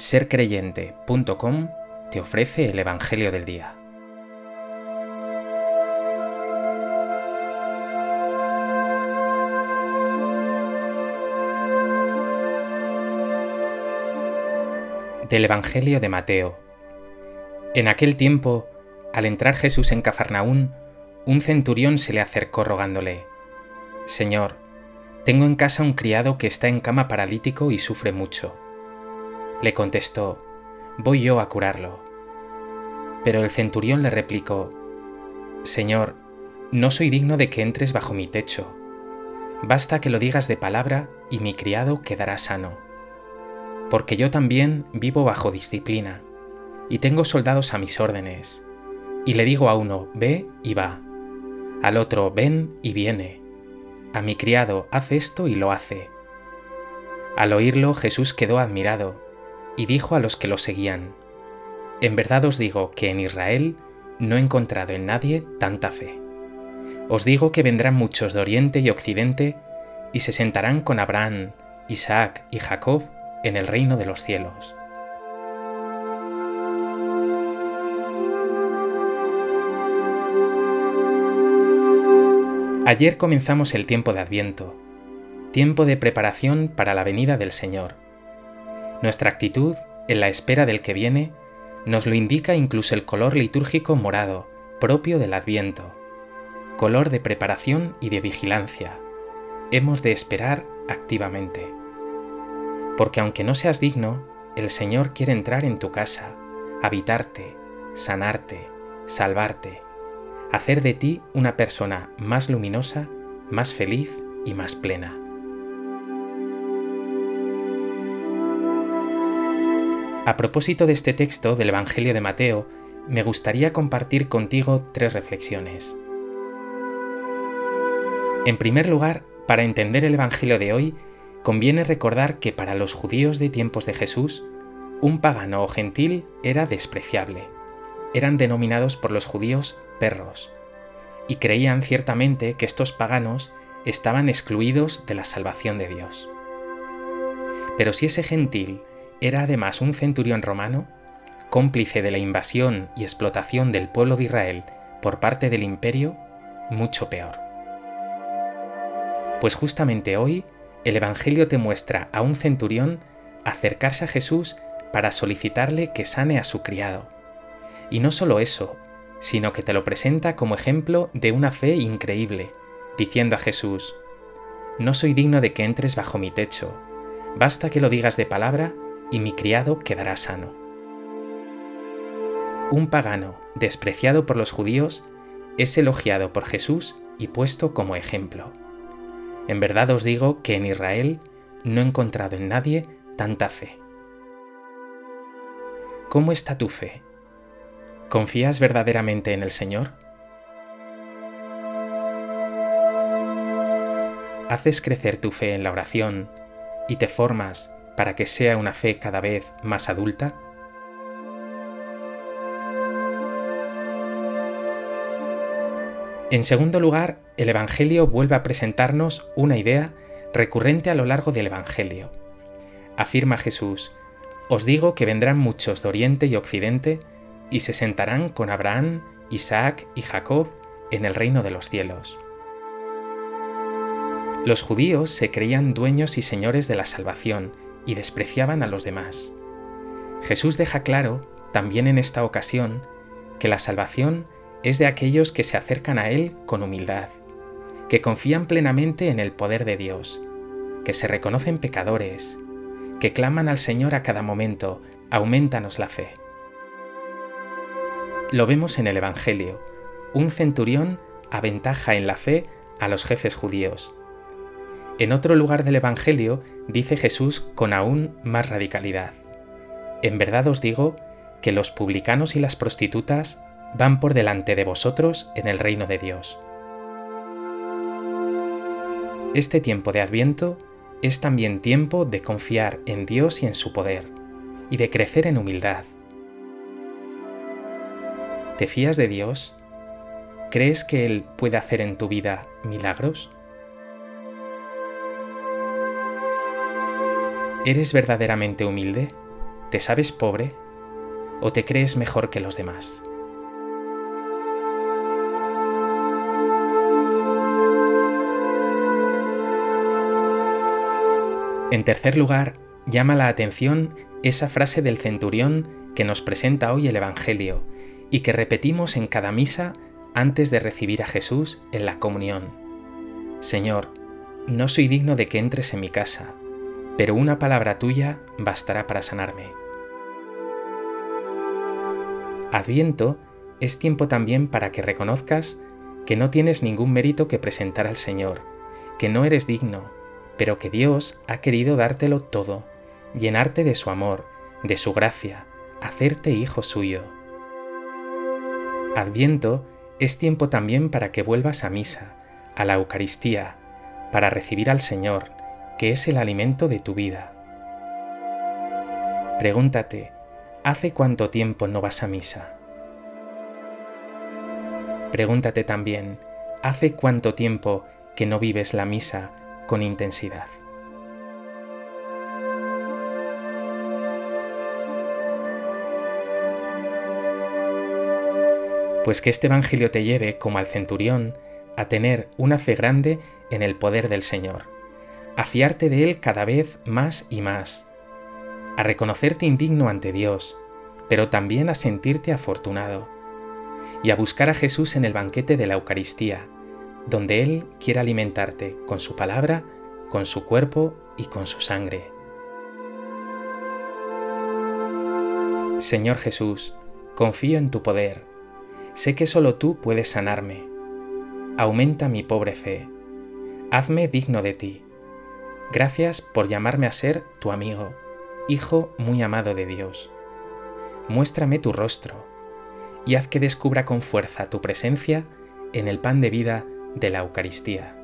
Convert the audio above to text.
sercreyente.com te ofrece el Evangelio del Día. Del Evangelio de Mateo. En aquel tiempo, al entrar Jesús en Cafarnaún, un centurión se le acercó rogándole, Señor, tengo en casa un criado que está en cama paralítico y sufre mucho. Le contestó, Voy yo a curarlo. Pero el centurión le replicó, Señor, no soy digno de que entres bajo mi techo. Basta que lo digas de palabra y mi criado quedará sano. Porque yo también vivo bajo disciplina, y tengo soldados a mis órdenes. Y le digo a uno, ve y va, al otro, ven y viene a mi criado, haz esto y lo hace. Al oírlo Jesús quedó admirado, y dijo a los que lo seguían, En verdad os digo que en Israel no he encontrado en nadie tanta fe. Os digo que vendrán muchos de Oriente y Occidente, y se sentarán con Abraham, Isaac y Jacob en el reino de los cielos. Ayer comenzamos el tiempo de Adviento, tiempo de preparación para la venida del Señor. Nuestra actitud, en la espera del que viene, nos lo indica incluso el color litúrgico morado, propio del Adviento, color de preparación y de vigilancia. Hemos de esperar activamente. Porque aunque no seas digno, el Señor quiere entrar en tu casa, habitarte, sanarte, salvarte hacer de ti una persona más luminosa, más feliz y más plena. A propósito de este texto del Evangelio de Mateo, me gustaría compartir contigo tres reflexiones. En primer lugar, para entender el Evangelio de hoy, conviene recordar que para los judíos de tiempos de Jesús, un pagano o gentil era despreciable. Eran denominados por los judíos perros, y creían ciertamente que estos paganos estaban excluidos de la salvación de Dios. Pero si ese gentil era además un centurión romano, cómplice de la invasión y explotación del pueblo de Israel por parte del imperio, mucho peor. Pues justamente hoy el Evangelio te muestra a un centurión acercarse a Jesús para solicitarle que sane a su criado. Y no solo eso, sino que te lo presenta como ejemplo de una fe increíble, diciendo a Jesús, No soy digno de que entres bajo mi techo, basta que lo digas de palabra y mi criado quedará sano. Un pagano, despreciado por los judíos, es elogiado por Jesús y puesto como ejemplo. En verdad os digo que en Israel no he encontrado en nadie tanta fe. ¿Cómo está tu fe? ¿Confías verdaderamente en el Señor? ¿Haces crecer tu fe en la oración y te formas para que sea una fe cada vez más adulta? En segundo lugar, el Evangelio vuelve a presentarnos una idea recurrente a lo largo del Evangelio. Afirma Jesús, Os digo que vendrán muchos de Oriente y Occidente y se sentarán con Abraham, Isaac y Jacob en el reino de los cielos. Los judíos se creían dueños y señores de la salvación y despreciaban a los demás. Jesús deja claro, también en esta ocasión, que la salvación es de aquellos que se acercan a Él con humildad, que confían plenamente en el poder de Dios, que se reconocen pecadores, que claman al Señor a cada momento, aumentanos la fe. Lo vemos en el Evangelio. Un centurión aventaja en la fe a los jefes judíos. En otro lugar del Evangelio dice Jesús con aún más radicalidad. En verdad os digo que los publicanos y las prostitutas van por delante de vosotros en el reino de Dios. Este tiempo de Adviento es también tiempo de confiar en Dios y en su poder, y de crecer en humildad, ¿Te fías de Dios? ¿Crees que Él puede hacer en tu vida milagros? ¿Eres verdaderamente humilde? ¿Te sabes pobre o te crees mejor que los demás? En tercer lugar, llama la atención esa frase del centurión que nos presenta hoy el Evangelio y que repetimos en cada misa antes de recibir a Jesús en la comunión. Señor, no soy digno de que entres en mi casa, pero una palabra tuya bastará para sanarme. Adviento es tiempo también para que reconozcas que no tienes ningún mérito que presentar al Señor, que no eres digno, pero que Dios ha querido dártelo todo, llenarte de su amor, de su gracia, hacerte hijo suyo. Adviento es tiempo también para que vuelvas a misa, a la Eucaristía, para recibir al Señor, que es el alimento de tu vida. Pregúntate, ¿hace cuánto tiempo no vas a misa? Pregúntate también, ¿hace cuánto tiempo que no vives la misa con intensidad? Pues que este Evangelio te lleve, como al centurión, a tener una fe grande en el poder del Señor, a fiarte de Él cada vez más y más, a reconocerte indigno ante Dios, pero también a sentirte afortunado, y a buscar a Jesús en el banquete de la Eucaristía, donde Él quiere alimentarte con su palabra, con su cuerpo y con su sangre. Señor Jesús, confío en tu poder Sé que solo tú puedes sanarme. Aumenta mi pobre fe. Hazme digno de ti. Gracias por llamarme a ser tu amigo, hijo muy amado de Dios. Muéstrame tu rostro y haz que descubra con fuerza tu presencia en el pan de vida de la Eucaristía.